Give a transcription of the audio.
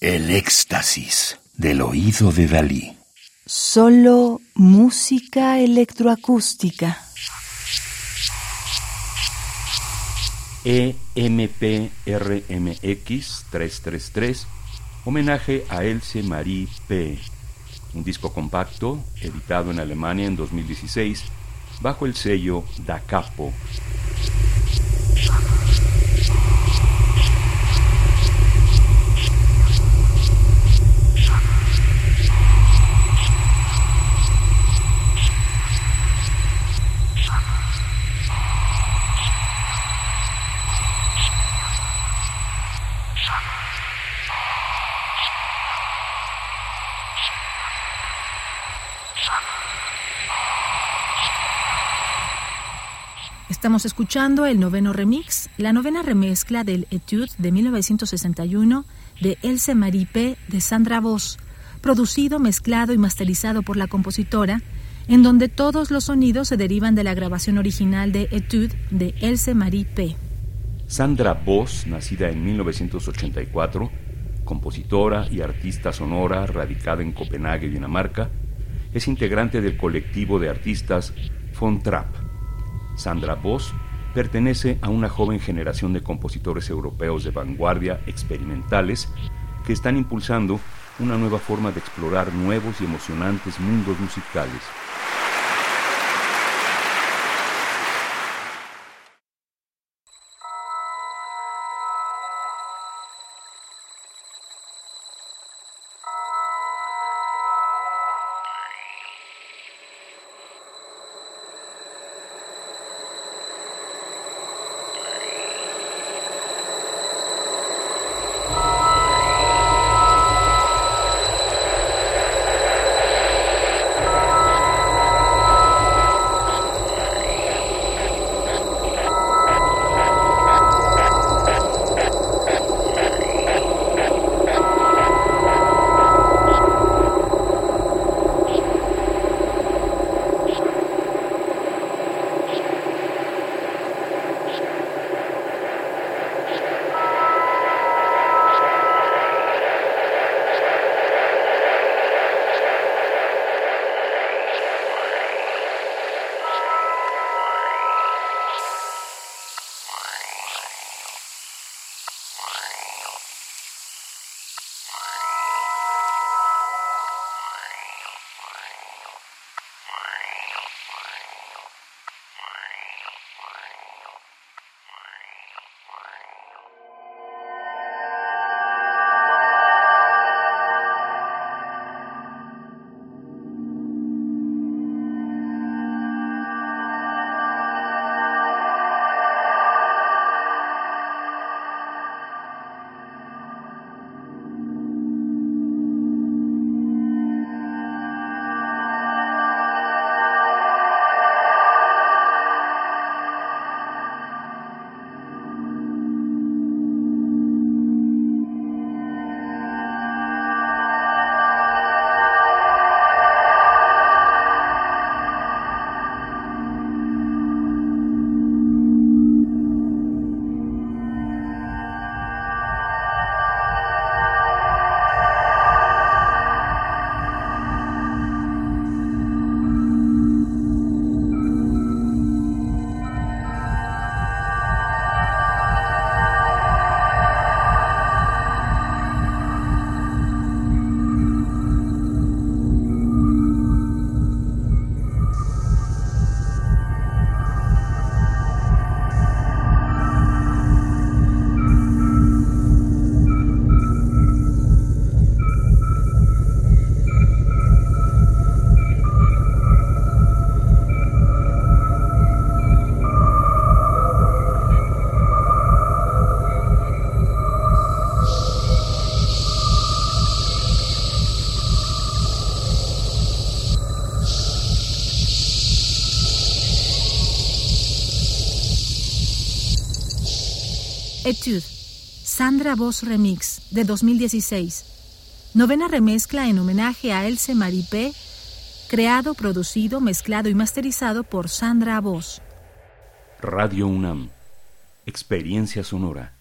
El éxtasis del oído de Dalí. Solo música electroacústica. EMPRMX 333, homenaje a Else Marie P. Un disco compacto, editado en Alemania en 2016, bajo el sello Da Capo. Estamos escuchando el noveno remix, la novena remezcla del Etude de 1961 de Else Marie P. de Sandra Voss, producido, mezclado y masterizado por la compositora, en donde todos los sonidos se derivan de la grabación original de Etude de Else Marie P. Sandra Voss, nacida en 1984, compositora y artista sonora radicada en Copenhague, Dinamarca, es integrante del colectivo de artistas Von Trapp Sandra Voss pertenece a una joven generación de compositores europeos de vanguardia experimentales que están impulsando una nueva forma de explorar nuevos y emocionantes mundos musicales. Etude, Sandra Voss Remix, de 2016. Novena remezcla en homenaje a Else Maripé, creado, producido, mezclado y masterizado por Sandra Voss. Radio UNAM. Experiencia sonora.